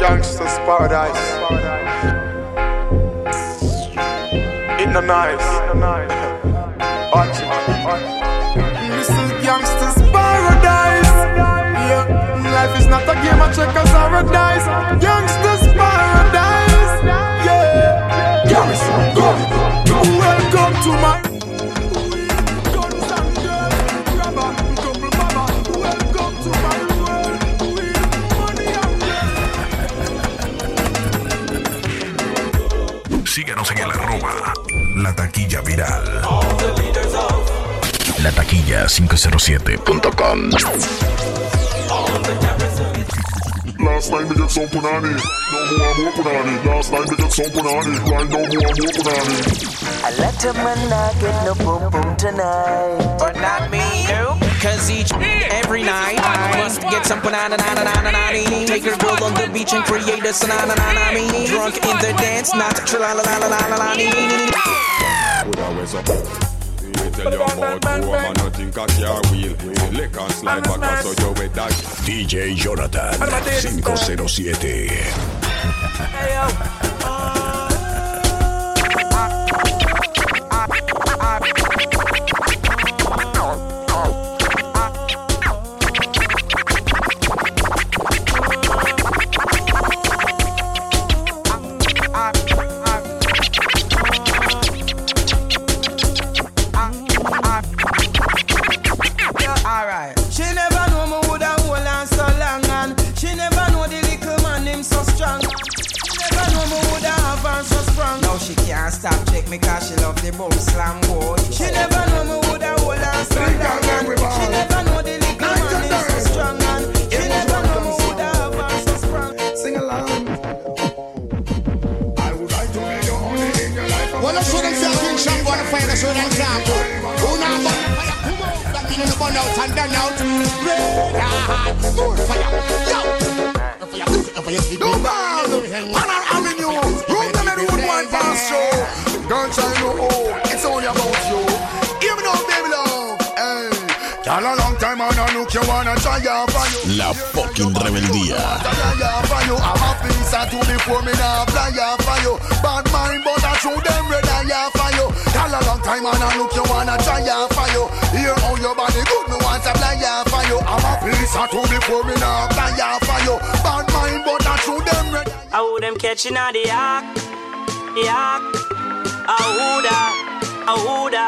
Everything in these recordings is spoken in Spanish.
Gangsters paradise. In the nice. Watch it. This is gangsters paradise. Yeah, life is not a game of checkers or a dice. Gangsters paradise. Yeah. Go. Welcome to my. Síguenos en el arroba La Taquilla Viral. La Taquilla 507.com. Last time we get some punani, no more more punani. Last time we get some punani, right now more more punani. I let a man not get no boom boom tonight. But not me. Nope. Cause each every night I must get some banana na na na na na Take a roll on the beach and create a sanana na na me. Drunk in the dance, not tra la la la la la la la Would always up. You tell your about who I'm nothing cause your wheel. Lick and slide back so you with that. DJ Jonathan 507. She never know the little man him so strong. She never know me woulda have her so strong. Now she can't stop check me cause she love the boom slam boy. She never know me woulda hold on so long she never know the little man him so strong and she never know me woulda have her so strong. Sing along. I would like to be your only in your life. Well, let's show them something shop on the fire, show them example. Who now but fire, come on, the burn out and done out. Red hot, more fire, yo. No Panel Avenue, room them in one pass show. Gunshine no oh, it's only about you. Hear me now, baby love. Hey, girl, a long time I don't look you wanna try out for you. La fucking rebeldía. Try out for you. I'm a piece of two before me now fly out for you. Bad mind, but I show them red out for you. Girl, a long time and I look you wanna try out for you. Hear how your body good, me want to fly out for you. I'm a of two before me now fly out for you. Bad mind, but I show them red. I would them catching on the yak, yak. I woulda, I woulda.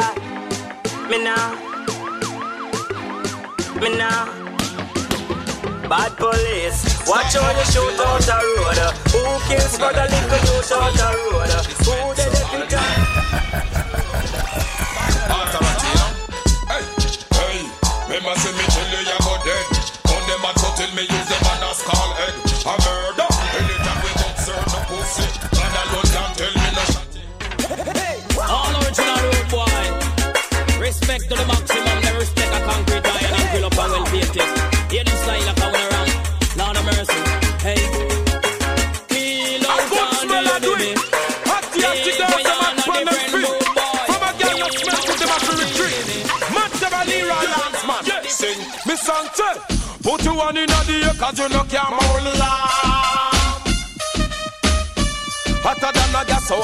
Me now, me now. Bad police, watch how you shoot out the road. Who kills for the little shoot out the road? Who did never say, me chili a go dead. All them a throttle me use them and a skull head. A murder. Anytime we got served no pussy. Man, alone can tell me no shot. All original road boy. Respect to the maximum. listen to Put you one in the cause you no can mold lamb Hotter than a gas so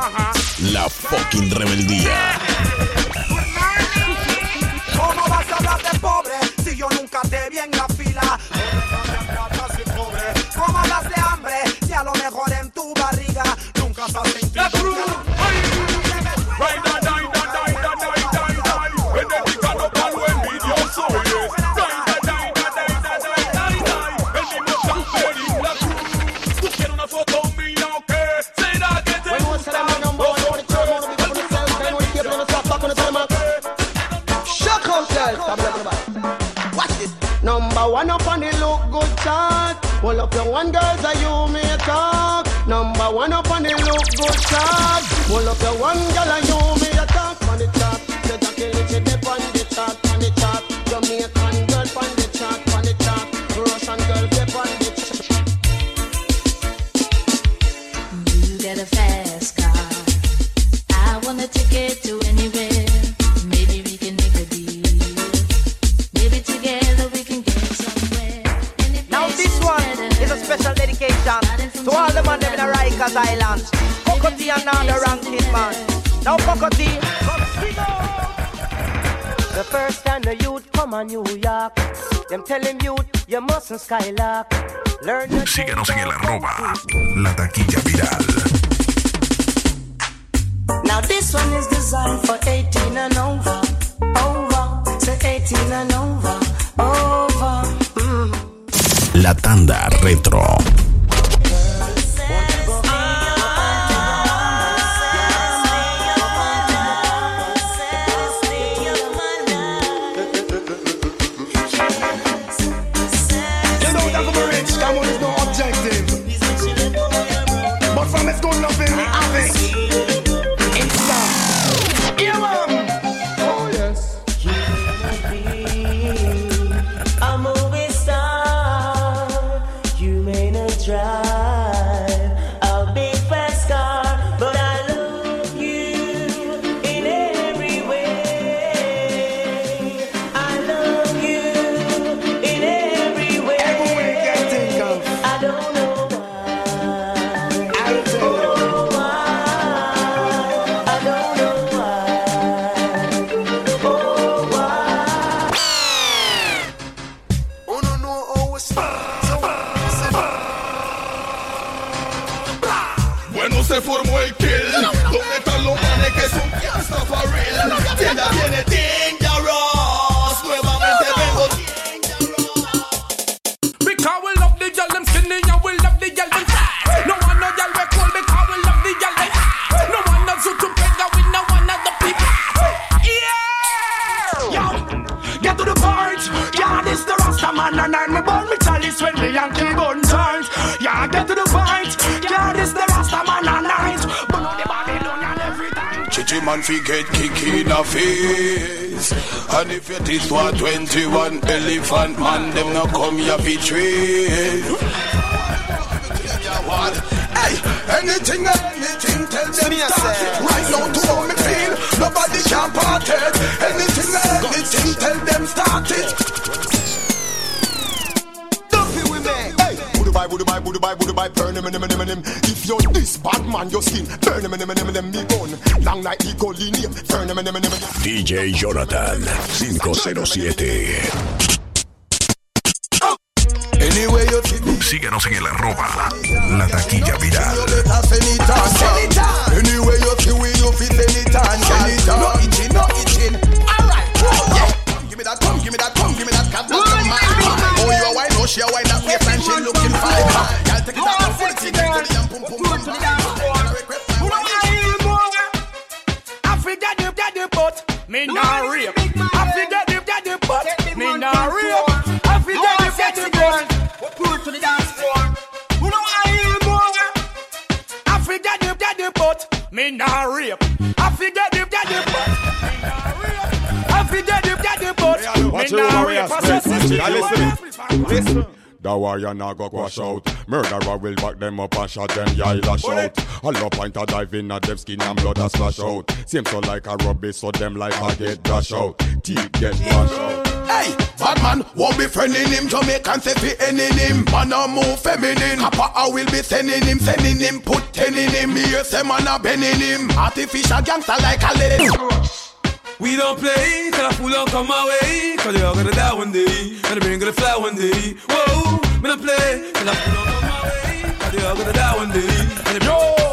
uh-huh. La fucking rebeldía. Well up your one girls are you may talk. Number one up on the look good. Well up your one girl are you Now Cockatee, come sing The first time the youth come on New York, them tell him youth, you mustn't skylark. Learn the Síguenos en el arroba La Taquilla Viral. Now this one is designed for 18 and over. Over. Say 18 and over. Over. Mm. La Tanda Retro. Man fi get kick in a face. And if you this one 21 elephant man Them no come here fi trade Hey, anything anything tell them start it Right now to how me feel Nobody can part it. Anything anything tell them start it Budu bye, budu bye, budu bye, burn him. If you're this bad man, your skin, burn him, him, him, him, me gun. Long like the name, burn him, him, him, him. DJ Jonathan 507. Anyway you see me Síguenos en el arroba La Taquilla Viral. Give me that, come, give me that, come, give me that cat. That's the man. Oh, you a wine, oh she looking fine. Girl, take it out, and pull it in, to the yam, pum pum pum. I forget the daddy but me nah rape. I forget the daddy but me nah rape. I forget the daddy but Pull it to the dance floor. Who know I hear more? I forget the daddy but me nah rape. I forget the daddy but me nah rape. I forget the daddy but Watch me your nah warriors, rape. I watch it. Now listen. Listen. The warrior now go quash out. Murderer will back them up and shot them, yeah, lash out. A low point a dive in a them skin and blood a splash out. Seem so like a rubbish, so them like a get dash out. Teeth get wash out. Hey, bad man, won't be friending him. Jamaican say fi ending him. Man a move feminine. Papa I will be sending him, sending him, put ten in him. Me a man a bending him. Artificial gangster like a lady. We don't play till a fool don't come my way. Cause they all gonna die one day. And the brain gonna fly one day. Whoa, we don't play till a fool don't come my way. Cause they all gonna die one day. And the yo,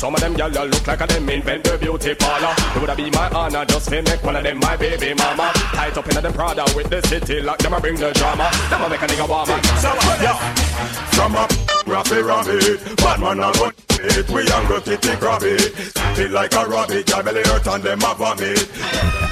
Some of them gyal look like a them invent the beauty parlor. It woulda be my honor just to make one of them my baby mama. Tight up in a them Prada with the city lock, them a bring the drama. Them a make a nigga warm. up. So uh, yeah. From a raffy rabbit, bad man a gun it. We young go kitty grab it. Feel like a rabbit, your belly hurt and them a vomit.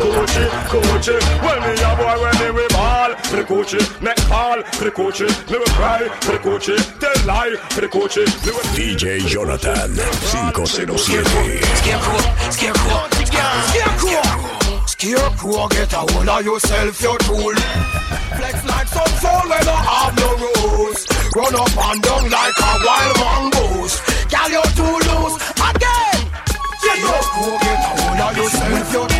Coochie, coochie, when me a boy when me we ball coochie, neck call coochie, me we cry coochie, tell lie coochie, me we DJ Jonathan 507. Scarecrow, scarecrow, scarecrow, Scarecrow, get a hold of yourself, your tool. Flex like some soul when I have no rules. Run up and down like a wild mongoose. Girl, you're too loose. Hold of yourself, your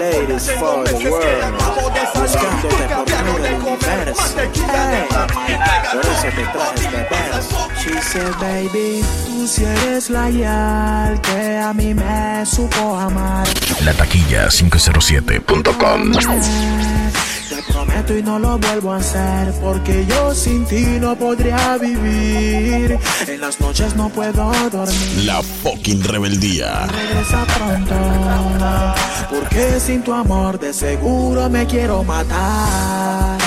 ladies for the world. Buscándote por todo el universo. Hey, por eso te traje este verso. She said, baby, tú si eres la yal que a mí me supo amar. La taquilla 507.com. Prometo y no lo vuelvo a hacer porque yo sin ti no podría vivir. En las noches no puedo dormir. La fucking rebeldía. Regresa pronto, porque sin tu amor de seguro me quiero matar.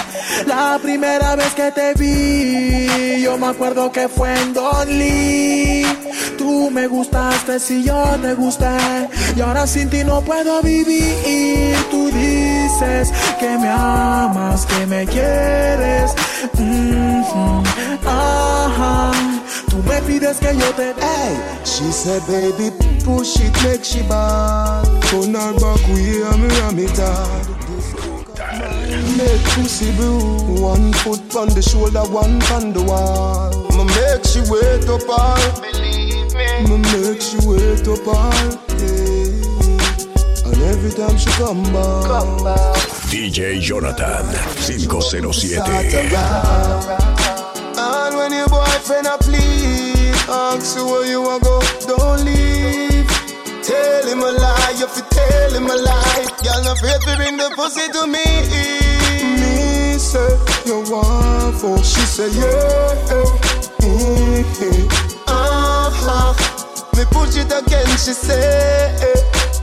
La primera vez que te vi, yo me acuerdo que fue en Don Lee. Tú me gustaste si yo te gusté, y ahora sin ti no puedo vivir. Tú dices que me amas, que me quieres. Mhm, Ajá. Tú me pides que yo te Hey, she said, baby, push it, make she bad. Turn her back, we hear me ram it hard. Make pussy blue, one foot on the shoulder, one on the wall. Ma make she wait up all. Believe me. Ma make she wait up all. Yeah. And every time she come back, come back. DJ Jonathan 507. And when your boyfriend a please, ask you where you a go, don't leave. Tell him a lie, if you tell him a lie, y'all not afraid to bring the pussy to me. Me say you want for, she say yeah. Mm-hmm. Uh-huh. Me push it again, she say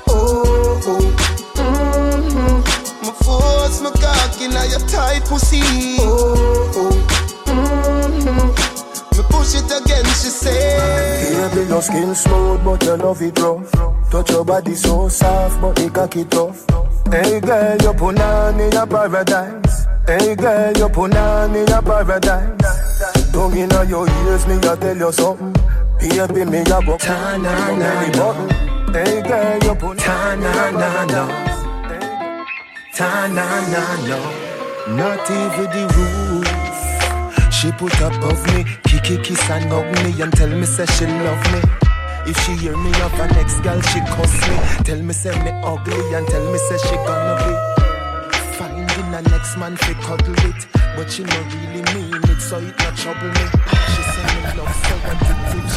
oh. oh. Mm-hmm. Me force my cock in your tight pussy. Oh, oh. Mm-hmm. Me push it again, she say. Baby, your skin smooth, but you love it rough. Touch your body so soft, but it cocky tough. Hey girl, you put on in your paradise. Hey girl, you put on in your paradise. Don't in your ears, me I tell you something. Baby, me a go ta na na button. Hey girl, you put ta na na na. Ta na na na. Not even the roof. She put above me, kiki kiss and hug me and tell me say she love me. If she hear me of an ex girl, she cuss me. Tell me say me ugly and tell me say she gonna be finding a next man fi cuddle it, but she no really mean it, so it not trouble me. She say me love so addictive,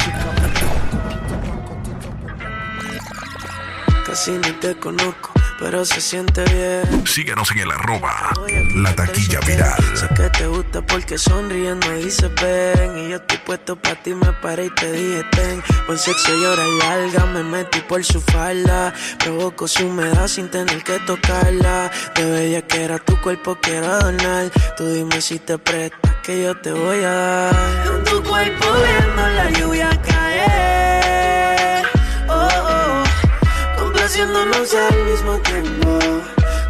Casi ni te conozco, pero se siente bien. Síguenos en el arroba La Taquilla Viral. Sé que te gusta porque sonriendo dice ven. Y yo estoy puesto pa' ti, me paré y te dije ten Buen sexo y hora larga, me metí por su falda. Provoco su humedad sin tener que tocarla. De bella que era tu cuerpo quiero adornar Tú dime si te prestas que yo te voy a dar. En tu cuerpo viendo la lluvia caer Complaciéndonos al mismo tiempo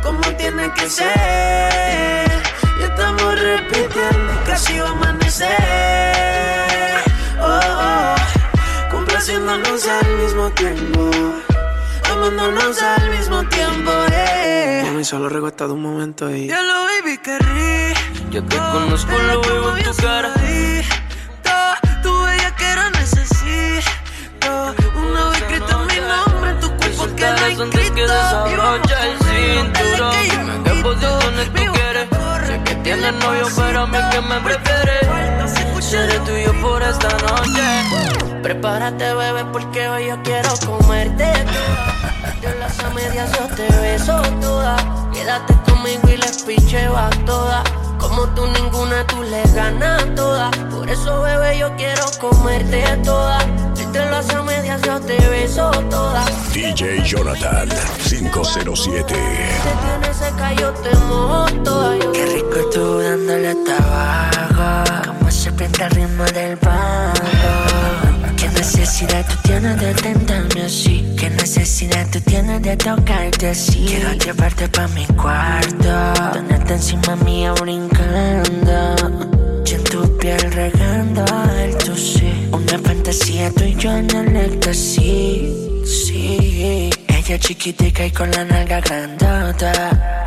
Como tiene que ser y estamos repitiendo casi va a amanecer. Oh, oh, complaciéndonos al mismo tiempo. Amándonos al mismo tiempo, eh. Mami, solo recuesta de un momento y. Ya lo baby, qué rico. Yo te conozco, lo veo en tu cara. Queda inscrito. que desabrocha el cinturón. ¿En qué posiciones tú quieres? Sé que tienes novio, pero a mí que me prefieres. Seré tuyo por esta noche. Prepárate, bebé, porque hoy yo quiero comerte toda. Las a medias yo te beso toda. Quédate conmigo y les picheo todas. Como tú ninguna, tú le ganas toda. Por eso, bebé, yo quiero comerte toda. Entre las a medias yo te beso toda. DJ Jonathan 507. Te tienes seca, yo te mojo toda. Yo Qué rico tú dándole tabaco. Como serpiente al ritmo del bajo. ¿Qué necesidad tú tienes de tentarme así? ¿Qué necesidad tú tienes de tocarte así? Quiero llevarte pa' mi cuarto, tenerte encima mía brincando. Yo en tu piel regando fantasía tú y yo en el éxtasis, sí. Ella chiquitica y con la nalga grandota.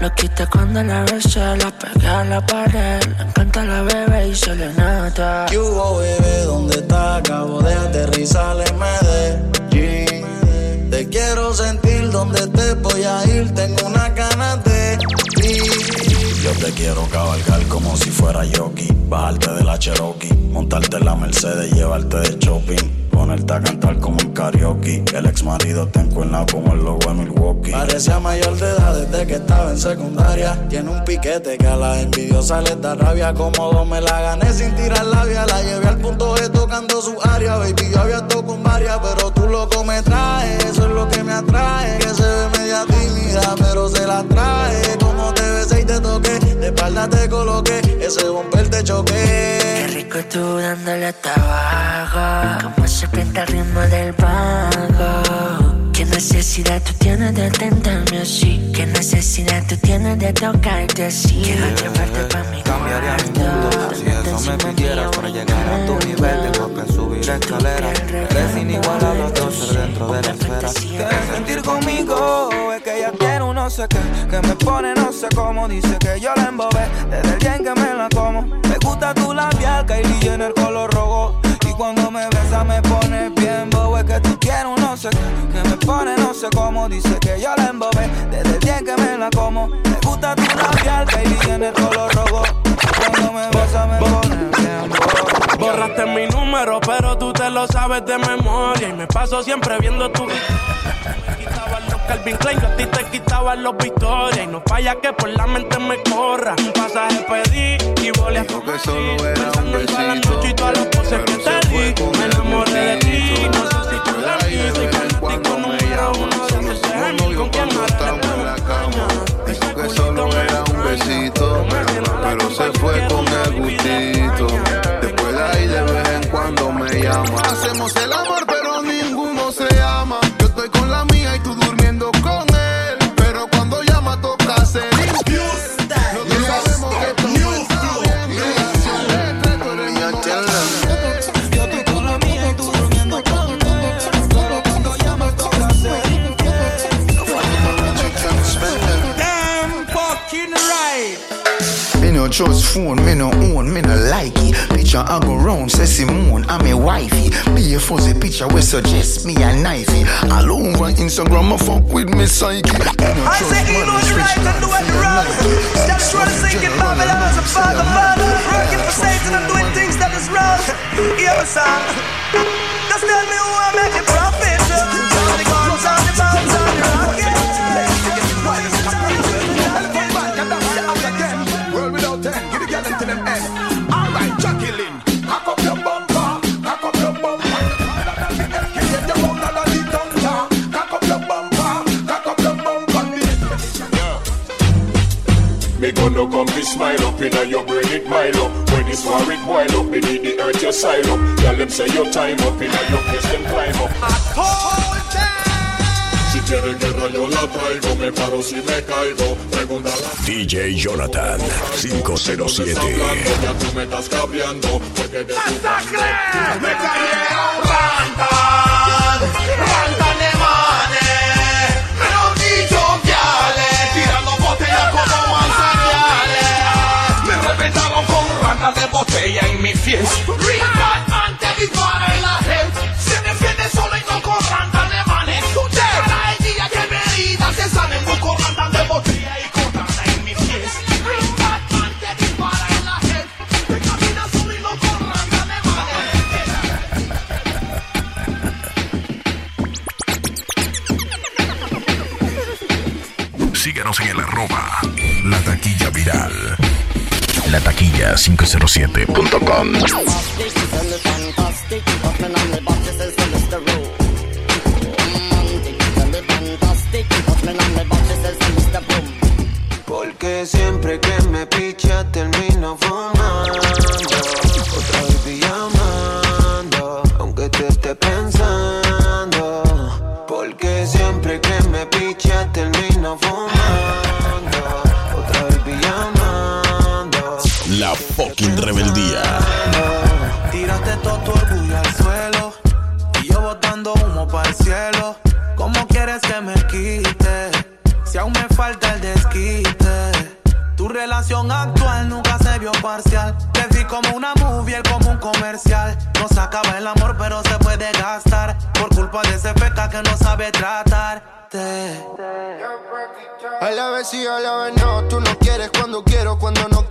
Lo quita cuando la besa, la pega a la pared. Le encanta la bebé y se le nota. ¿Qué hubo, bebé? ¿Dónde está? Acabo de aterrizar en Medellín. Te quiero sentir donde te voy a ir. Tengo una ganas. Yo te quiero cabalgar como si fuera jockey. Bajarte de la Cherokee, montarte en la Mercedes, llevarte de shopping. Ponerte a cantar como un karaoke. El ex marido te encuentra como el logo de Milwaukee. Parecía mayor de edad desde que estaba en secundaria. Tiene un piquete que a las envidiosas les da rabia. Cómodo me la gané sin tirar labia. La llevé al punto de tocando su área. Baby, yo había tocado con varias, pero tú loco me traes. Eso es lo que me atrae. Que se ve media tímida, pero se la trae. Besé y te toqué. De espalda te coloqué. Ese bumper te choqué. Qué rico tú dándole hasta abajo. Como serpiente al ritmo del bajo. ¿Qué necesidad tú tienes de tentarme así? ¿Qué necesidad tú tienes de tocarte así? Quiero llevarte pa' mi Cambiaría el mundo si eso me pidieras para llegar a tu nivel. Tengo que subir escaleras. Eres inigualable, dos ser dentro de la esfera. Quieres sentir conmigo, es que ella quiere un no sé qué, que me pone no sé cómo, dice que yo la embobé, desde el día en que me la como. Me gusta tu labial, Kylie en el color rojo. Cuando me besa me pone bien bobo, es que tú quieres un no sé qué, que me pone no sé cómo, dice que yo la embobé, desde el día que me la como. Me gusta tu labial, en el color rojo. Cuando me besa me pone bien bobo. Borraste mi número, pero tú te lo sabes de memoria. Y me paso siempre viendo tu. Quitaban los Calvin Klein, yo a ti te quitaban los Victoria. Y no falla que por la mente me corra. Un pasaje pedí y volé a tu que solo era un besito, Después de ahí de vez en cuando me llama. Hacemos el amor, round, say Simone, I'm a wifey. Be a fuzzy picture we suggest me a knifey. All over Instagram, I fuck with me psyche. I say he knows right and do it the wrong. Just trying to sink in Babylon as a father, father. Working for Satan and doing things that is wrong. Hear me, son. Just tell me who I make the profit. Gonna come be smile up inna your brain it mile up. When this war it boil up, the earth your side up. Tell them say your time up inna your place them climb up. Si quiere guerra yo la traigo, me paro si me caigo. DJ Jonathan 507. ya tú me estás cabreando, porque de tu Me a rantan, reventaron con rantas de botella en mi fiesta. Ringan antes de la gente, taquilla507.com.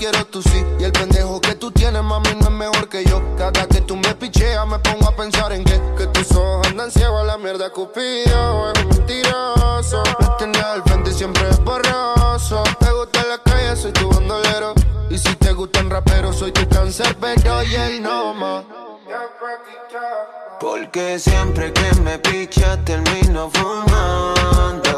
quiero tú sí. Y el pendejo que tú tienes, mami, no es mejor que yo. Cada que tú me picheas, me pongo a pensar en que, que tus ojos andan ciegos a la mierda, cupido. Es mentiroso. Me al frente siempre es borroso. Te gusta la calle, soy tu bandolero. Y si te gustan raperos, soy tu cáncer, pero y él no más. Porque siempre que me picha termino fumando.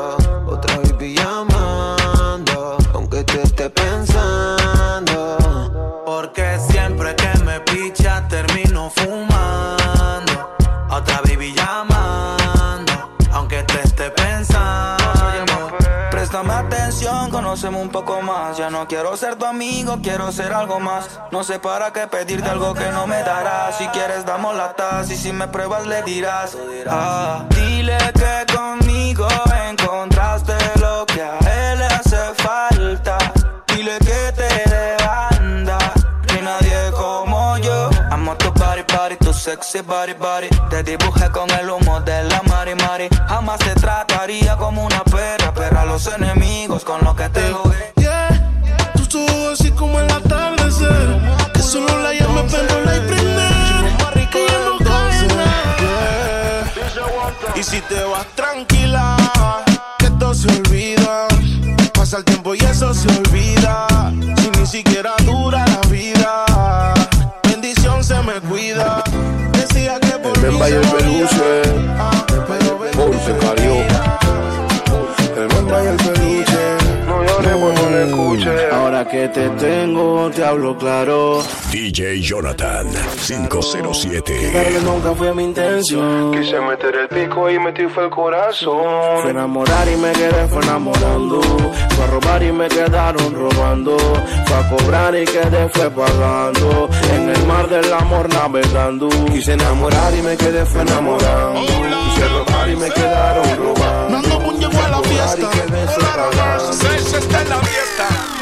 Conocemos un poco más. Ya no quiero ser tu amigo, quiero ser algo más. No sé para qué pedirte algo que no me darás. Si quieres, damos la taza y si me pruebas, le dirás. Ah, dile que conmigo encontraste lo que a él le hace falta. Dile que sexy body, body. Te dibujé con el humo de la mari, mari. Jamás te trataría como una perra, perra a los enemigos con lo que te jugué. Yeah, tus ojos así como el atardecer. Que solo la llame, pero la y prender. Ella no cae nada. Y si te vas tranquila, que todo se olvida. Pasa el tiempo y eso se olvida. Si ni siquiera que por Ahora que te tengo, te hablo claro. DJ Jonathan 507. Darle nunca fue mi intención. Quise meter el pico y metí fue el corazón. Fue enamorar y me quedé fue enamorando. Fue a robar y me quedaron robando. Fue a cobrar y quedé fue pagando. En el mar del amor navegando. Quise enamorar y me quedé fue enamorando. Quise robar y me quedaron robando. Nando a la fiesta. Y quedé fue pagando. Seis está en la fiesta.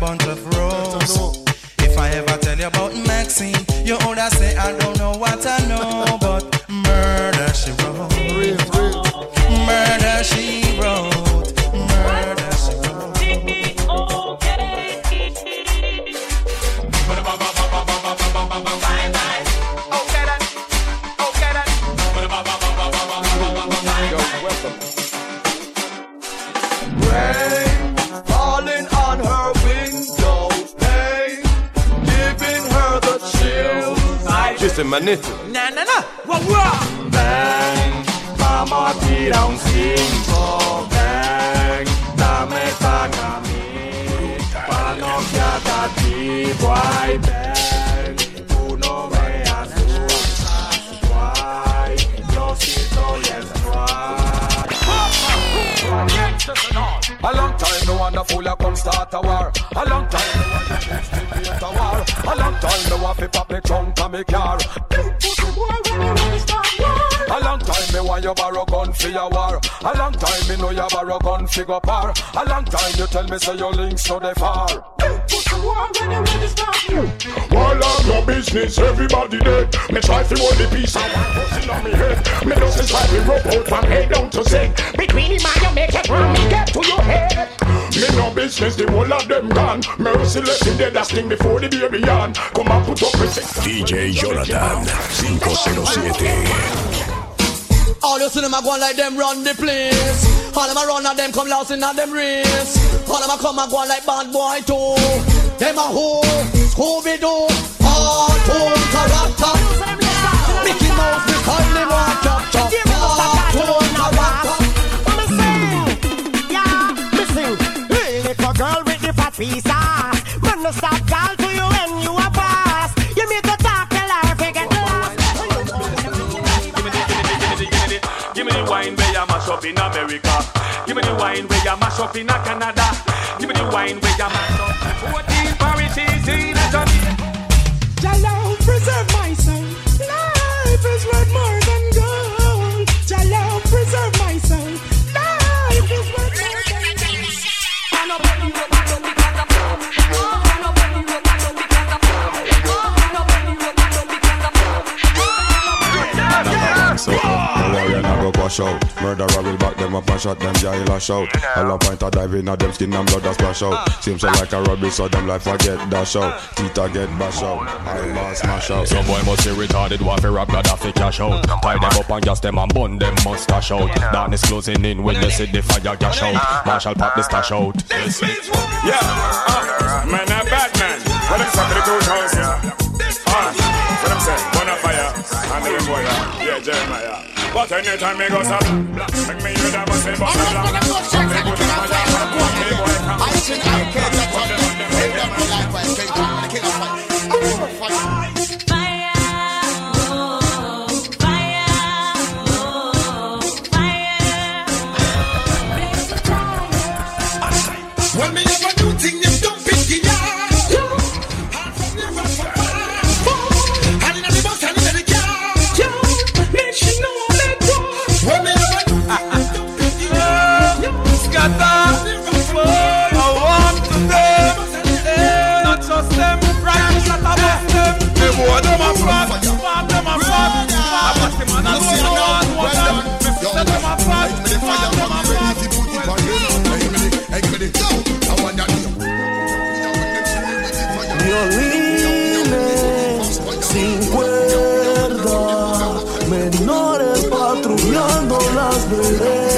Bunch of roses. If I ever tell you about Maxine, you would say I don't no wanna fool a come start a war. A long time wanna a war. A long time no want fi pop me trunk and me car. Time me want you borrow gun for your war. A long time me know you borrow gun fi go par. A long time you tell me say your links to the far. All of your business, everybody dead. Me try to hold the peace and one pussy on me head. Me just try to rope out from head down to sick. Between him and you make it run, me get to your head. Me no business, the whole of them gone. Merciless in dead, that sting before the baby on. Come and put up with six. DJ Jonathan 507. All you see them a go like them run the place. All them a run and them come lost in a them race. All them a come and go like bad boy too. Them a who? Scooby Doo. Cartoon character. Mickey Mouse, we call them one capture. Cartoon character. Yeah, listen. Little girl with the fat ass. Man, no stop call up in America. Give me the wine where you mash up in Canada. Give me the wine where you mash up. Warrior now out. Murderer will back them up and shot them jail a shout. All up point a dive in a them skin and blood a splash out. Seems so like a rubbish, so them life I get dash out. Tita get bash out. I boss smash out. Some boy must be retarded, want to rap Gaddafi cash out. Tie them up and gas them and bun them mustache out. Darkness closing in when you see the fire gash out. Marshall pop the stash out. Yeah, uh, man, a bad man. What them say for the two house, yeah? Uh, say, wanna fire, and the boy, yeah, Jeremiah. But anytime me go south, make me hear that bus say, bus I'm not I can't, I can't, I can't, I can't, fat, cuerda, menores patrullando las veredas,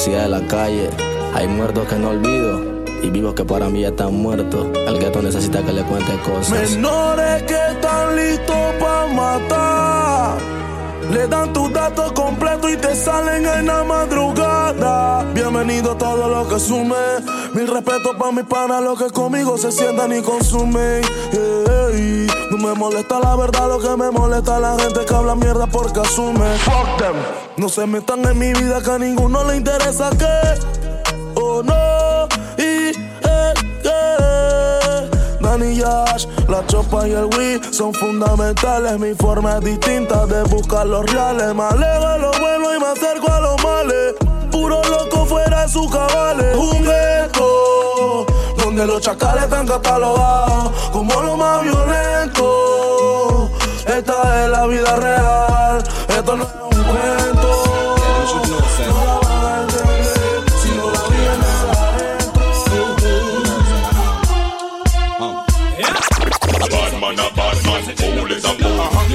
Universidad de la calle. Hay muertos que no olvido y vivos que para mí ya están muertos. El gueto necesita que le cuente cosas. Menores que están listos para matar. Le dan tus datos completos y te salen en la madrugada. Bienvenido a todo lo que sume. Mil respeto para mis panas, los que conmigo se sientan y consumen. Ey, no me molesta la verdad, lo que me molesta es la gente que habla mierda porque asume. Fuck them. No se metan en mi vida que a ninguno le interesa que. Oh no. Y eh, eh. Danny Yash, la chopa y el Wii son fundamentales. Mi forma es distinta de buscar los reales. Me alejo lo bueno y me acerco a los males. Puro loco fuera de sus cabales. Un gueto donde los chacales están catalogados como lo más violento. Esta es la vida real. Esto no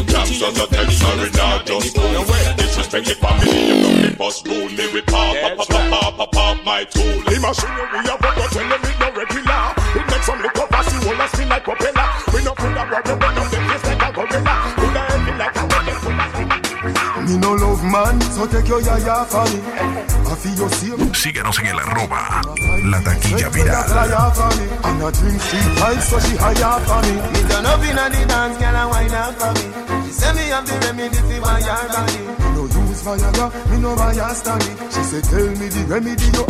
fool. You gangsters are tell sorry, not just fool. Disrespect the family, you know me bust rule me with pop, pop, pop, pop, pop, pop, my tool. The machinery of a gun tell them it no regular. It makes some little bossy whole a spin like propeller. We no them face like a gorilla. Full of heavy like a weapon, full of Me no love man, so take your yaya for me. I feel your same. Síguenos en el arroba La Taquilla Viral. And I drink three pints, so she higher for me. Me turn up inna the dance, girl, and wine up for me. She say me have the remedy for my your body. Me no use Viagra, me no Viagra stanny. She say, tell me the remedy you.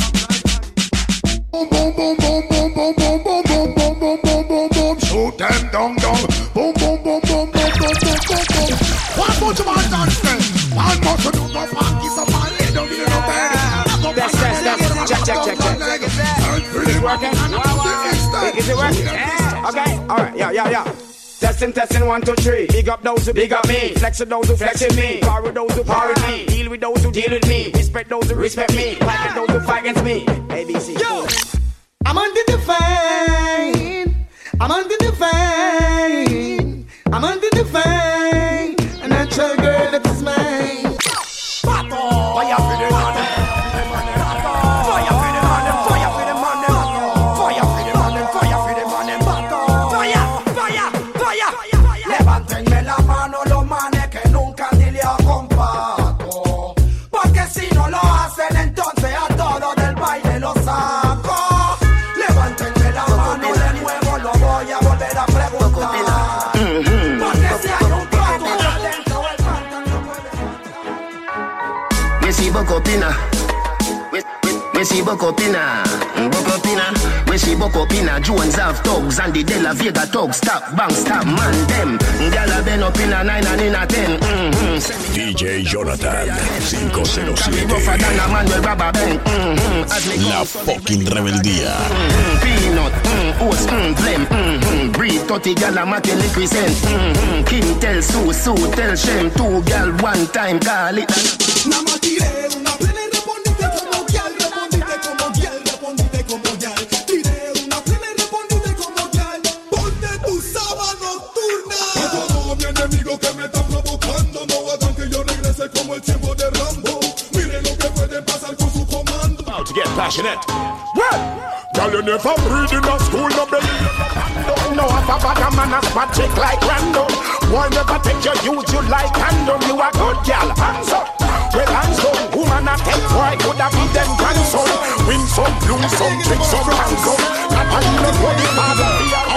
Boom, boom, boom, boom, boom, boom, boom, boom, boom, boom, boom, boom, boom, boom. Shoot them down, down. Boom, boom, boom, boom, boom, boom, boom, boom, boom. One more to my dance, friend. One more to do no funky, so man, lay down in the bed. Test, test, test. Check, check, check, check. Is it working? Is it working? Yeah. Okay. All right. Yeah, yeah, yeah. Testing, testing, one, two, three. Big up those who big up me. Flex with those who flexing me. Power with those who power with me. Deal with those who deal with me. Respect those who respect me. Fight with those who fight against me. ABC. Yo, I'm under the fame. I'm under the fame. I'm under the fame. A natural girl that is mine. Fire for up, Copina. Bokopina. We see Bokopina, Bokopina, we see Bokopina. Jones have thugs and the De La Vega thugs. Stop, bang, stop, man, them. Gyal a been up in a nine and in a ten. Mm-hmm. DJ Jonathan Rougher than a man with rubber band. Mm-hmm. As me La fucking rebeldía. Mm, peanut, mm, oats, mm, blem, mm, breed 30 gal a matin represent. Mm, Kim tell Sue, Sue tell Shem, two gal one time call it. Nada más tiré una plena passionate. Well, girl, you never read in a school, no baby. Don't know a bad man a spot chick like random. Why never take your youth you like random? You a good girl, hands up. Well, hands down. Woman a take boy could have been them grandson. Win some, lose some, trick some, ransom. Not a even for the father.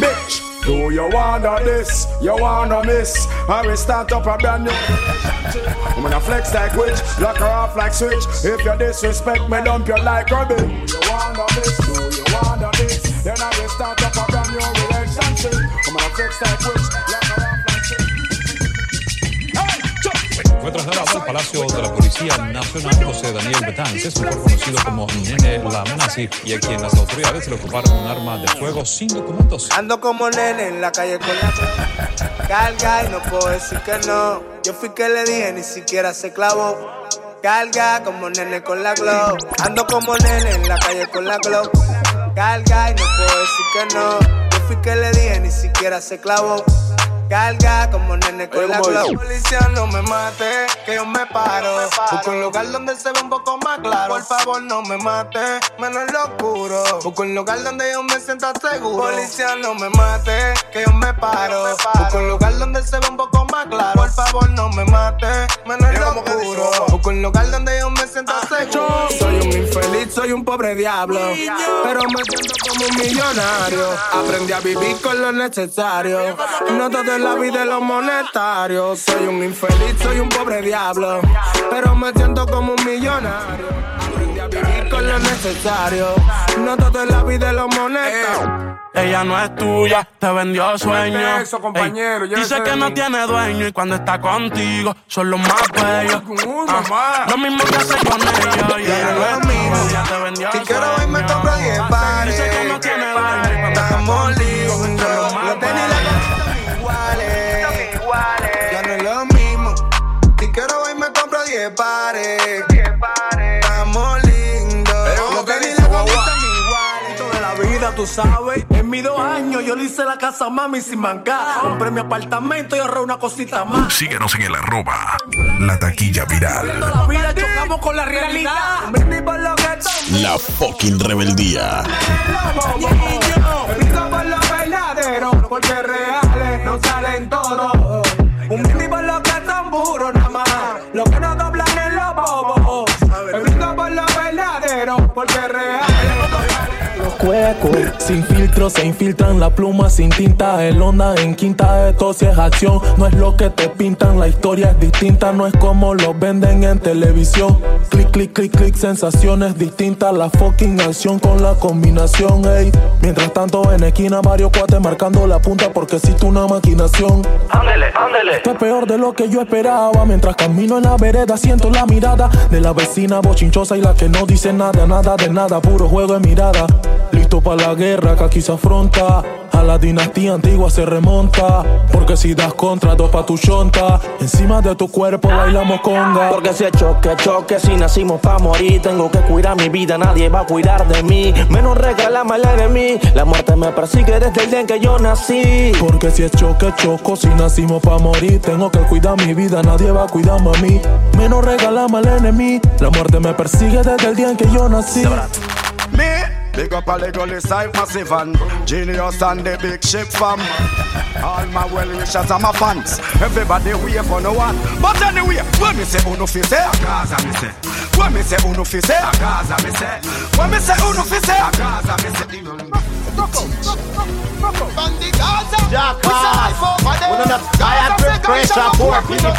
Bitch, do you wanna this? You wanna miss? I will start up a brand new. I'm gonna flex like witch, lock her off like switch. If you disrespect me, dump you like rubbish. Do you wanna this? Do you wanna this? Then I will start up a brand new relationship. I'm gonna flex like witch, Palacio de la Policía Nacional José Daniel Betances, mejor conocido como Nene la Nazi, y a quien las autoridades le ocuparon un arma de fuego sin documentos. Ando como nene en la calle con la carga y no puedo decir que no. Yo fui que le dije, ni siquiera se clavó. Carga como nene con la glow. Ando como nene en la calle con la glow. Carga y no puedo decir que no. Yo fui que le dije, ni siquiera se clavó. Carga como nene con la glow. Policía no me mate, que yo me paro. Busco un lugar donde se ve un poco más claro. Por favor no me mate, menos en lo oscuro. Busco un lugar donde yo me sienta seguro. Policía no me mate, que yo me paro. Busco un lugar donde se ve un poco más claro. Por favor no me mate, menos en lo oscuro. Busco un lugar donde yo me sienta seguro. Soy un infeliz, soy un pobre diablo. Pero me siento como un millonario. Aprendí a vivir con lo necesario. No todo la vida de los monetarios. Soy un infeliz, soy un pobre diablo. Pero me siento como un millonario. Aprendí a vivir con lo necesario. No todo es la vida de los monetarios. Ella no es tuya, te vendió sueños. eso, compañero, Ey, llévese dice que no tiene dueño y cuando está contigo son los más bellos. Ah, lo mismo que hace con ellos. Y ella no es ella te vendió Si quiero hoy me compro 10 pares. Dice que no tiene dueño compro 10 pares. Estamos lindos. La camisa son iguales. de la vida, tú sabes. En mis dos años yo le hice la casa a mami sin mancar. Compré mi apartamento y ahorré una cosita más. Síguenos en el arroba La Taquilla Viral. La vida chocamos con la realidad. Lo que. La fucking rebeldía. Lo porque reales no salen todos. Un brindis por lo que son puros nada más, lo que no Sin filtro se infiltran la pluma sin tinta. El onda en quinta, esto sí es acción. No es lo que te pintan, la historia es distinta. No es como lo venden en televisión. Clic, clic, clic, clic, sensaciones distintas. La fucking acción con la combinación, ey. Mientras tanto, en esquina, varios cuates marcando la punta porque existe una maquinación. Ándele, ándele. Esto es peor de lo que yo esperaba. Mientras camino en la vereda, siento la mirada de la vecina bochinchosa y la que no dice nada, nada de nada, puro juego de mirada. Listo para la guerra que aquí se afronta. A la dinastía antigua se remonta. Porque si das contra, dos pa' tu chonta. Encima de tu cuerpo bailamos conga. Porque si es choque, choque, si nacimos pa' morir, tengo que cuidar mi vida, nadie va a cuidar de mí. Menos regalame al enemigo, la muerte me persigue desde el día en que yo nací. Porque si es choque, choco, si nacimos pa' morir, tengo que cuidar mi vida, nadie va a cuidarme a mí. Menos regalame al enemigo, la muerte me persigue desde el día en que yo nací. Me Big up a Legolas, I'm massive and Genius and the big ship fam. All my well wishers and my fans. Everybody wait for no one. But anyway, when me say oh, uno fi say, a Gaza me say. When me say oh, uno fi say, a Gaza me say. When me say oh, uno fi say, a Gaza me say. Jackass, we do not tired with pressure poor people.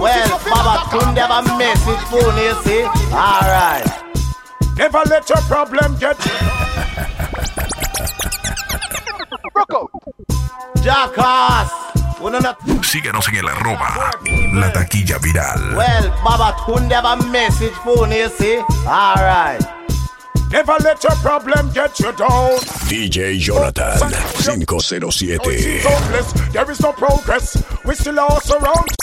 Well, Baba Tunde have a message for you, see? Alright. Never let your problem get Jackass, do not. Síguenos en el arroba La Taquilla Viral. Well, Baba Tunde have a message for you, see? Alright. Never let your problem get you down. DJ Jonathan Seems 507. hopeless, there is no progress. We still are surrounded.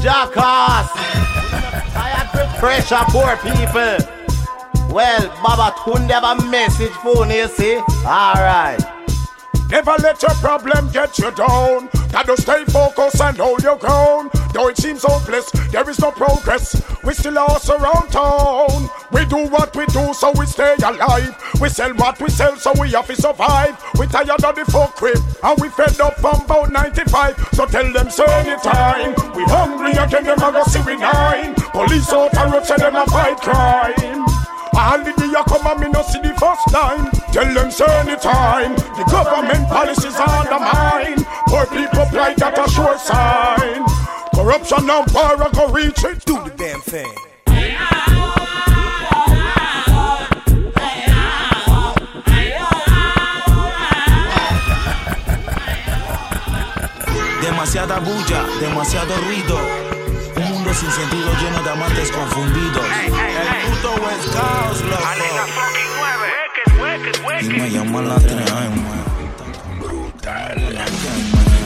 Jackass, tired with pressure poor people. Well, Baba have a message for you, see? Alright. Never let your problem get you down. Gotta stay focused and hold your ground. Though it seems hopeless, there is no progress. We still are around town. We do what we do, so we stay alive. We sell what we sell, so we have to survive. We tired of the fuck with, and we fed up from about 95. So tell them, so anytime. We hungry again, them a go see we nine. Police out and road say them a fight crime. All the day you come and me no see the first time. Tell them say anytime. The government policies undermine. Poor people plight at a sure sign. Corruption and power go reach it. Do the damn thing. Demasiada bulla, demasiado ruido. Un mundo sin sentido lleno de amantes confundidos. El puto West Coast, loco. Y me llaman las tres, ay,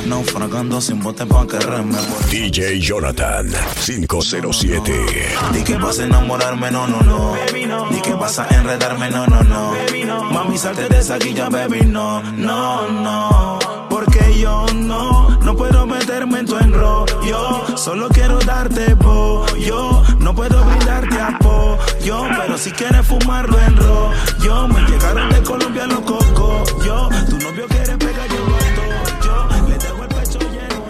Naufragando sin bote pa' que reme DJ Jonathan 507. Di que vas a enamorarme, no, no, no. Di que vas a enredarme, no, no, no. Mami, salte de esa guilla, baby, no, no, no. Porque yo no, no puedo meterme en tu enrollo. Solo quiero darte yo No puedo apoyo, pero si quieres fumarlo en rollo. Me llegaron de Colombia los cocos, yo. Tu novio quiere pegar, yo lo yo. Le dejo el pecho lleno.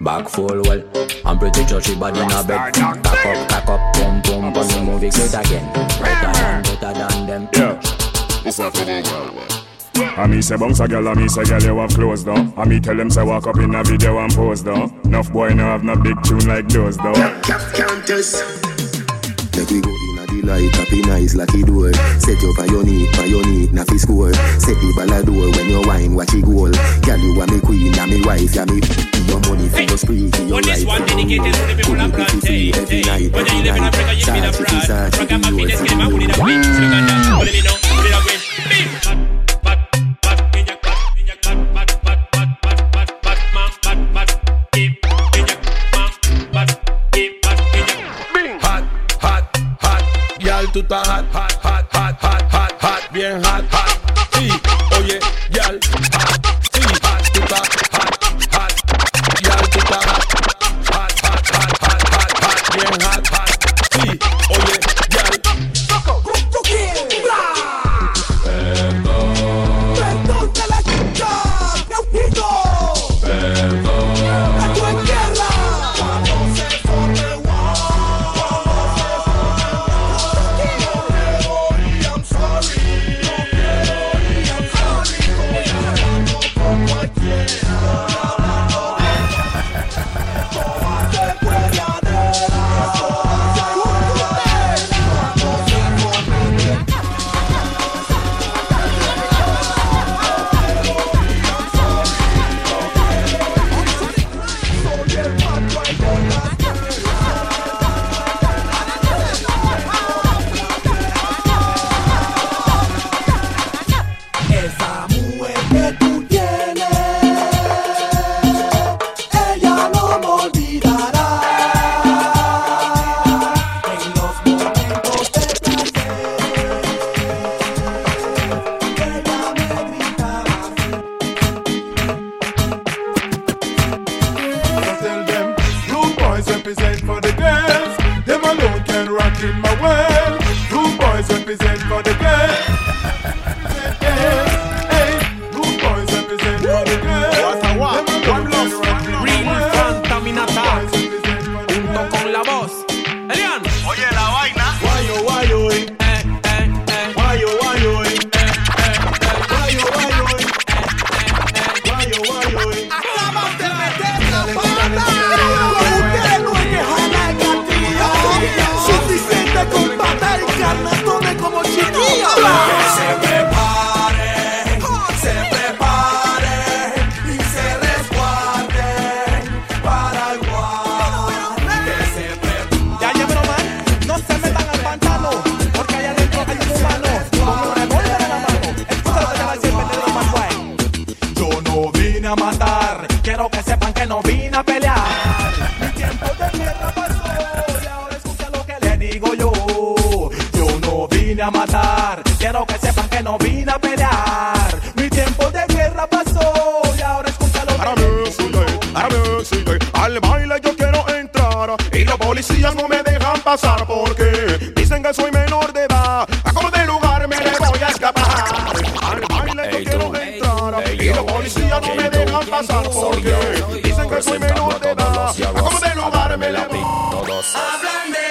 Back full well. I'm pretty sure she bad in a bed. Cock up, cock up, boom, boom, boom. The movie great again. Better than, better than them. Yeah, this one for the girl. I me say bounce a girl, I me say girl you have clothes though. I me tell them say walk up in a video and pose though. Enough boy no have no big tune like those though. Countess. Make we go in a the light, happy nice lucky door. Set you for your need, for your need, na fi score. Set the ball a door when you wine, watch it goal. Girl, you are me queen, and me wife, yeah me. Your money for your spree, for your Well, this life. one dedicated to the people of Plantain. Every night, every in night. Africa, you live in Sarge, abroad. Rock happiness, get out with it. Sarge. Beat, look at that. Put it in, put it away. Yal, tú estás hot, hot, hot, hot, hot, a matar, quiero que sepan que no vine a pelear. Mi tiempo de guerra pasó y ahora escucha lo que yo. Ahora me sigue, al baile yo quiero entrar y los policías no me dejan pasar porque dicen que soy menor de edad. A como de lugar me le voy a escapar. Al baile yo quiero entrar y los policías no me dejan pasar porque dicen que soy menor de edad. A como de lugar me le voy Hablan de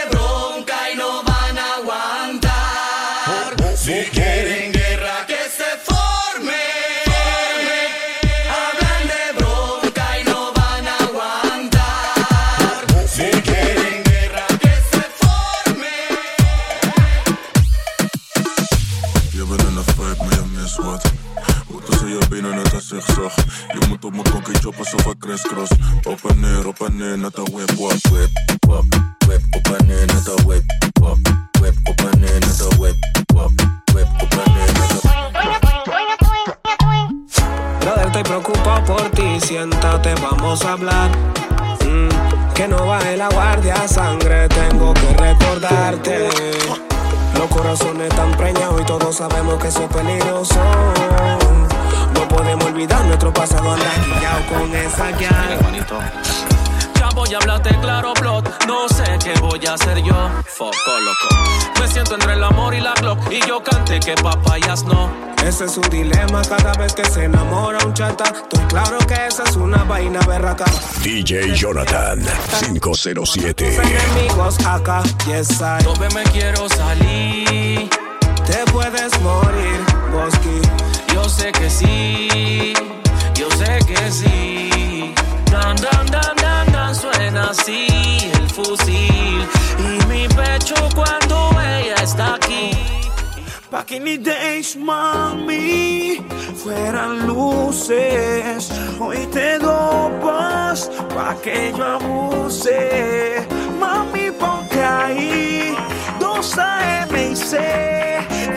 que papayas no. Ese es un dilema cada vez que se enamora un chata. Estoy claro que esa es una vaina berraca. DJ Jonathan 507. Enemigos acá, yes I. Yo me quiero salir. Te puedes morir, Bosky. Yo sé que sí. Yo sé que sí. Dan, dan, dan, dan, dan. Suena así el fusil. Y mi pecho cuando ella está aquí. Back in the days, mami, fueran luces. Hoy te dopas pa' que yo abuse. Mami, ponte ahí, dos AM y C.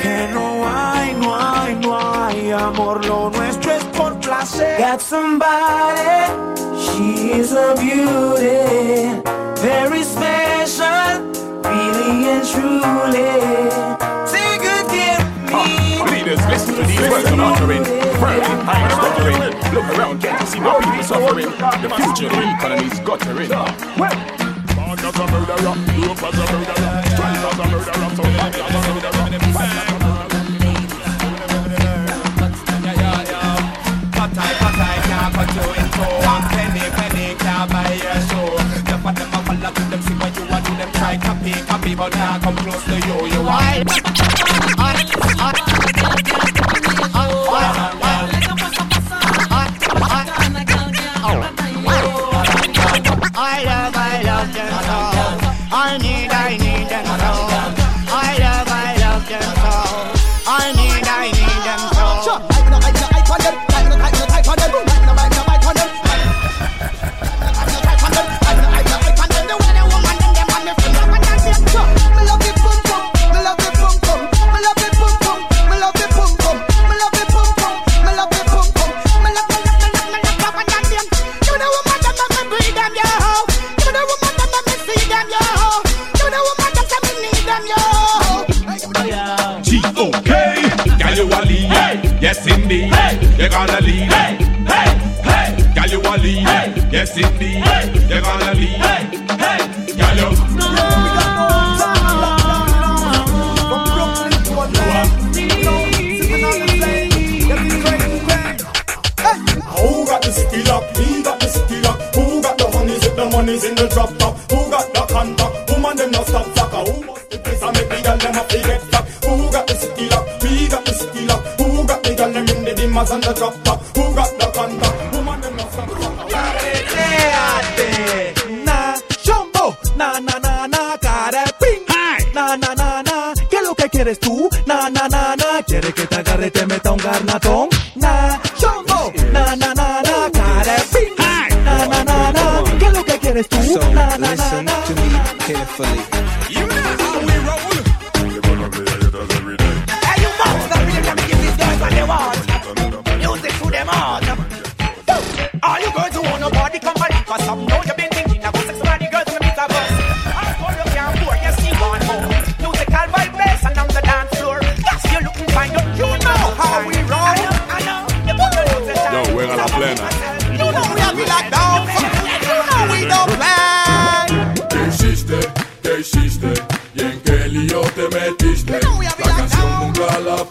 Que no hay, no hay, no hay amor. Lo nuestro es por placer. Got somebody, she is a beauty. Very special, really and truly. Words I'm. Burning, I'm stuttering. Look around, can't you see my people suffering? The future of the economy's guttering. Mark as a murderer, Rope as a murderer, Strife as a murderer, so as a murderer, Fight a murderer. You penny, penny, can't buy your. The see what you want, try copy, copy, but now come close to you, you want.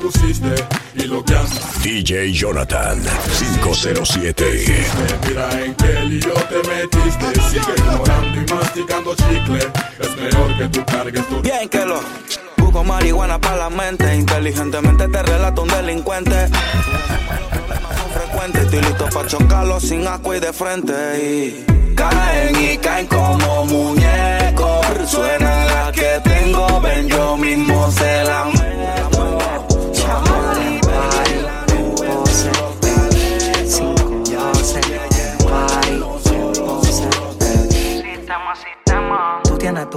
Pusiste y lo que haces DJ Jonathan 507. Mira en qué lío te metiste Sigue ignorando y masticando chicle Es mejor que tú cargues tu Bien que lo busco marihuana para la mente. Inteligentemente te relato un delincuente. Son frecuentes, estoy listo para chocarlo sin agua y de frente. Y caen y caen como muñecos. Suena la que tengo, ven yo mismo se la meto.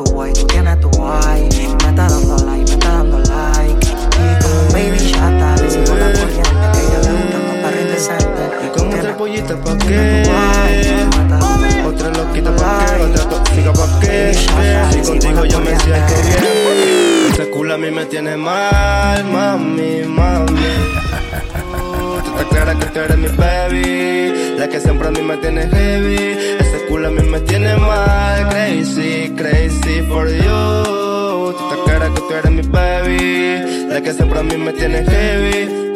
Tu guay, tú tienes tu guay. Me está dando like, me está dando like. Y como un baby chata, le sigo la corriente. Que ella le gustan los perros indecentes. Y con otra pollita pa' qué Otra loquita pa' qué Otra tóxica pa' qué Si contigo yo me siento bien Ese culo a mí me tiene mal, mami, mami Tú estás clara que tú eres mi baby. La que siempre a mí me tiene heavy. Ese culo a mí me tiene mal. Crazy, crazy for you. Tú clara que tú eres mi baby. La que siempre a mí me tiene heavy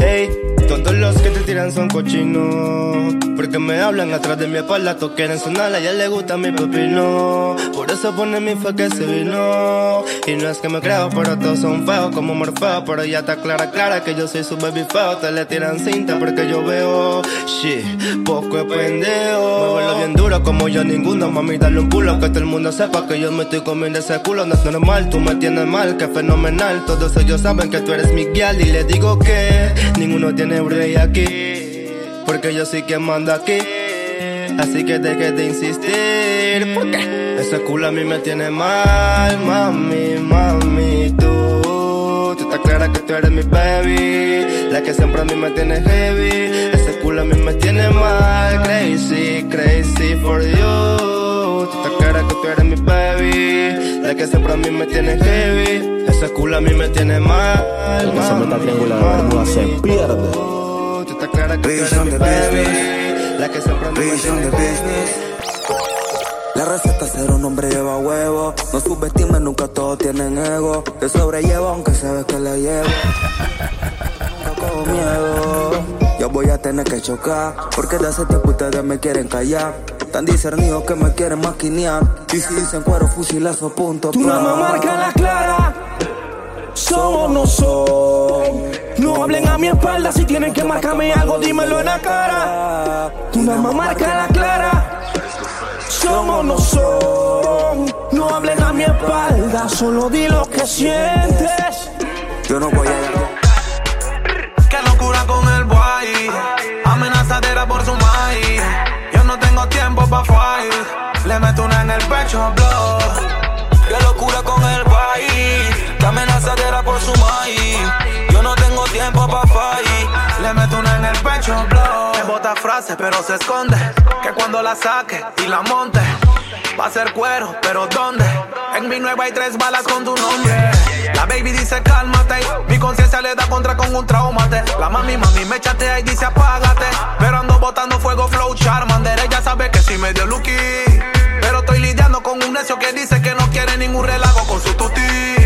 Todos los que te tiran son cochinos. Porque me hablan atrás de mi espalda Todos quieren sonar, a ella le gusta mi pepino. Por eso pone mi fe que se vino. Y no es que me creo, pero todos son feos como Morfeo. Pero ya está clara, clara que yo soy su baby feo. Te le tiran cinta porque yo veo. Shit, poco es pendejo. Muévelo bien duro como yo ninguno. Mami, dale un culo que todo el mundo sepa Que yo me estoy comiendo ese culo. No es normal, tú me tienes mal, que fenomenal. Todos ellos saben que tú eres mi guial Y le digo que ninguno tiene break aquí Porque yo soy quien manda aquí. Así que deje de insistir ¿Por qué? Ese culo a mí me tiene mal. Mami, mami, tú Tú estás clara que tú eres mi baby. La que siempre a mí me tiene heavy Ese culo a mí me tiene mal. Crazy, crazy for you Tú estás clara que tú eres mi baby. La que siempre a mí me tiene heavy Ese culo a mí me tiene mal El que se meta triángulo de Bermuda se pierde. Tú estás clara que tú eres mi baby La que siempre me tiene heavy La receta ser un hombre lleva huevo. No subestimes, nunca todos tienen ego. Te sobrellevo aunque sabes que le llevo. Cojo miedo. Yo voy a tener que chocar. Porque de hace tiempo ustedes me quieren callar. Tan discernidos que me quieren maquinear. Y si dicen cuero, fusilazo, punto. Tu mamá marca la clara. Son o no son. No hablen a mi espalda si tienen que marcarme algo, dímelo en la cara. Tu mamá marca la clara. Son o no son. No hablen a mi espalda, solo di lo que sientes. Yo no voy a Qué locura con el boy. Amenazadera por su maíz. Yo no tengo tiempo pa' fight. Le meto una en el pecho, blow. Yo no tengo tiempo pa' fight. Le meto una en el pecho, blow. Me bota frase, pero se esconde. Que cuando la saque y la monte, va a ser cuero, pero ¿dónde? En mi nueva hay tres balas con tu nombre. La baby dice cálmate. Mi conciencia le da contra con un traumate. La mami, mami me chatea y dice apágate. Pero ando botando fuego, flow, charmander. Ella sabe que sí me dio lucky. Pero estoy lidiando con un necio que dice que no quiere ningún relajo con su tuti.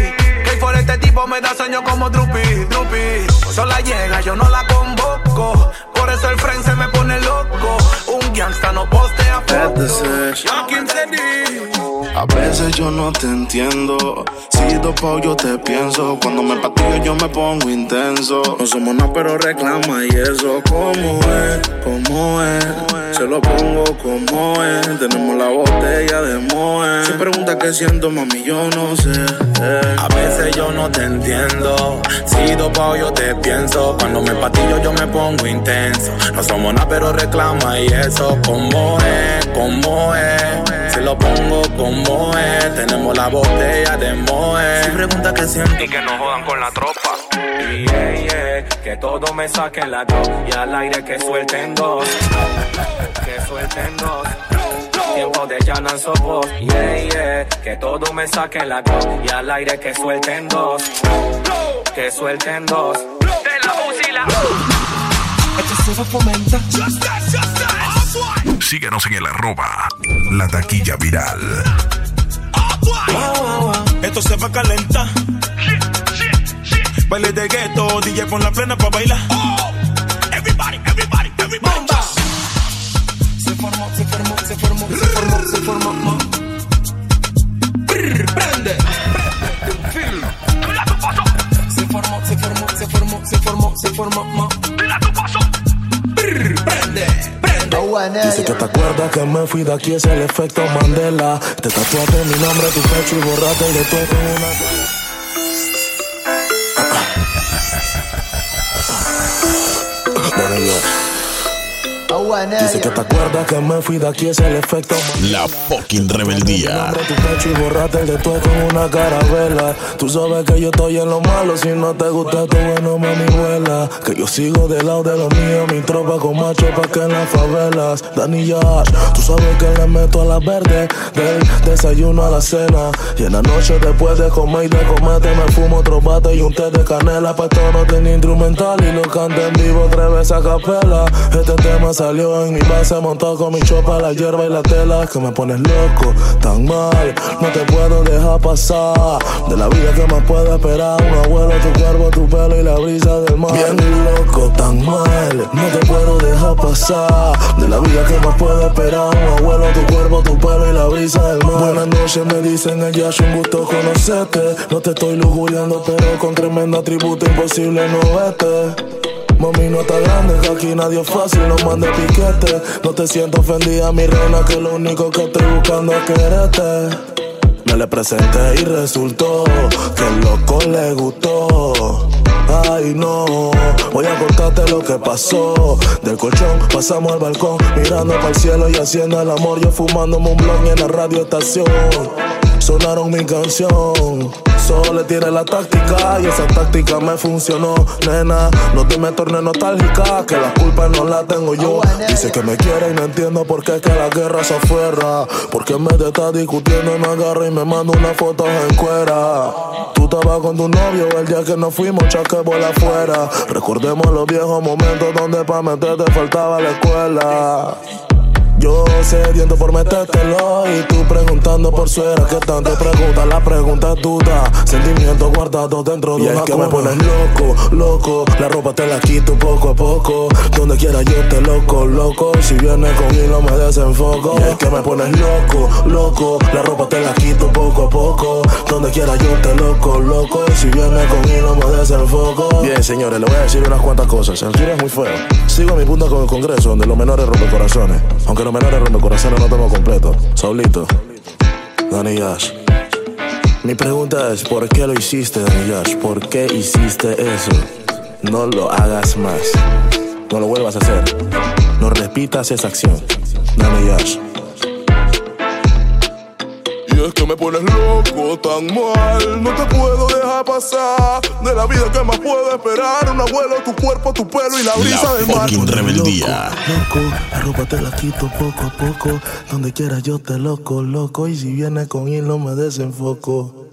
Que por este tipo me da sueño como Drupi, Drupi. Sola llega, yo no la convoco. Por eso el friend se me pone loco. Un gangsta no postea fotos. Joaquín se dice. A veces yo no te entiendo. Si dopao yo te pienso. Cuando me patillo yo me pongo intenso. No somos nada, pero reclama y eso. ¿Cómo es? ¿Cómo es? Se lo pongo como es. Tenemos la botella de Moe. Si pregunta qué siento, mami, yo no sé. Eh. A veces yo no te entiendo. Si dopao yo te pienso. Cuando me patillo yo me pongo intenso. No somos nada, pero reclama y eso. ¿Cómo es? ¿Cómo es? Se lo pongo como es. Tenemos la botella de Moe. Si pregunta qué siento. Y que no jodan con la tropa. Y yeah, yeah, que todo me saquen la dos. Y al aire que suelten dos. Que suelten dos. Tiempo de llanan sopos. Yeah, yeah, que todo me saquen la dos. Y al aire que suelten dos. Que suelten dos. De la Síguenos en el arroba La Taquilla Viral. Esto se va a calentar. Baile de gueto, DJ pon la plena pa' bailar. Everybody, everybody, everybody. Se formó, se formó, se formó, se formó, se formó. Prende. Se formó, se formó, se formó, se formó, se formó. Dice que te acuerdas que me fui de aquí, es el efecto Mandela. Te tatuaste mi nombre, tu pecho y borraste de todo una. Dice que te acuerdas que me fui de aquí, es el efecto La fucking rebeldía. tu pecho y borraste el de todo con una carabela. Tú sabes que yo estoy en lo malo, si no te gusta tu bueno, mami, vuela. Que yo sigo del lado de los míos, mi tropa con macho pa' que en las favelas. Dani Yash, tú sabes que le meto a la verde, del desayuno a la cena. Y en la noche después de comer y de comerte, me fumo otro bate y un té de canela. Pa' esto no tenía instrumental y lo canté en vivo tres veces a capela. Este tema salió en mi base, montado con mi chopa, la hierba y la tela. Que me pones loco, tan mal, no te puedo dejar pasar. De la vida que más puedo esperar, un abuelo, tu cuerpo, tu pelo y la brisa del mar. Bien loco, tan mal, no te puedo dejar pasar. De la vida que más puedo esperar, un abuelo, tu cuerpo, tu pelo y la brisa del mar. Buenas noches, me dicen ella, es un gusto conocerte. No te estoy lujuriando, pero con tremendo atributo imposible no vete. Mami, no está grande, que aquí nadie es fácil, no mande piquete. No te siento ofendida, mi reina, que lo único que estoy buscando es quererte. Me le presenté y resultó que el loco le gustó. Ay, no, voy a contarte lo que pasó. Del colchón pasamos al balcón, mirando para el cielo y haciendo el amor. Yo fumándome un en la radio estación. Sonaron mi canción. Solo tiré la táctica y esa táctica me funcionó. Nena, no te me tornes nostálgica, que la culpa no la tengo yo. Dice que me quiere y no entiendo por qué es que la guerra se afuera. Porque en vez de estar discutiendo me agarra y me manda una foto en cuera. Tú estabas con tu novio el día que nos fuimos, chaque por afuera. Recordemos los viejos momentos donde pa' meterte faltaba la escuela. Yo sediento por metértelo y tú preguntando por suera que tanto preguntas, la pregunta es duda, sentimientos guardados dentro de Y una es que me pones loco, loco, la ropa te la quito poco a poco, donde quiera yo te loco, loco, si vienes con hilo me desenfoco. Y es que me pones loco, loco, la ropa te la quito poco a poco, donde quiera yo te loco, loco, si vienes con hilo me desenfoco. Bien, señores, le voy a decir unas cuantas cosas, el es muy feo. Sigo a mi punta con el congreso, donde los menores rompen corazones, aunque los menores rompen corazones no tengo completo. Saulito, Danny. Mi pregunta es, ¿por qué lo hiciste, Danny Yash? ¿Por qué hiciste eso? No lo hagas más. No lo vuelvas a hacer. No repitas esa acción. Danny Yash. Es que me pones loco, tan mal. No te puedo dejar pasar. De la vida que más puedo esperar. Un abuelo, tu cuerpo, tu pelo y la brisa del mar. rebeldía. Loco, la ropa te la quito poco a poco. Donde quiera yo te loco, loco. Y si vienes con hilo me desenfoco.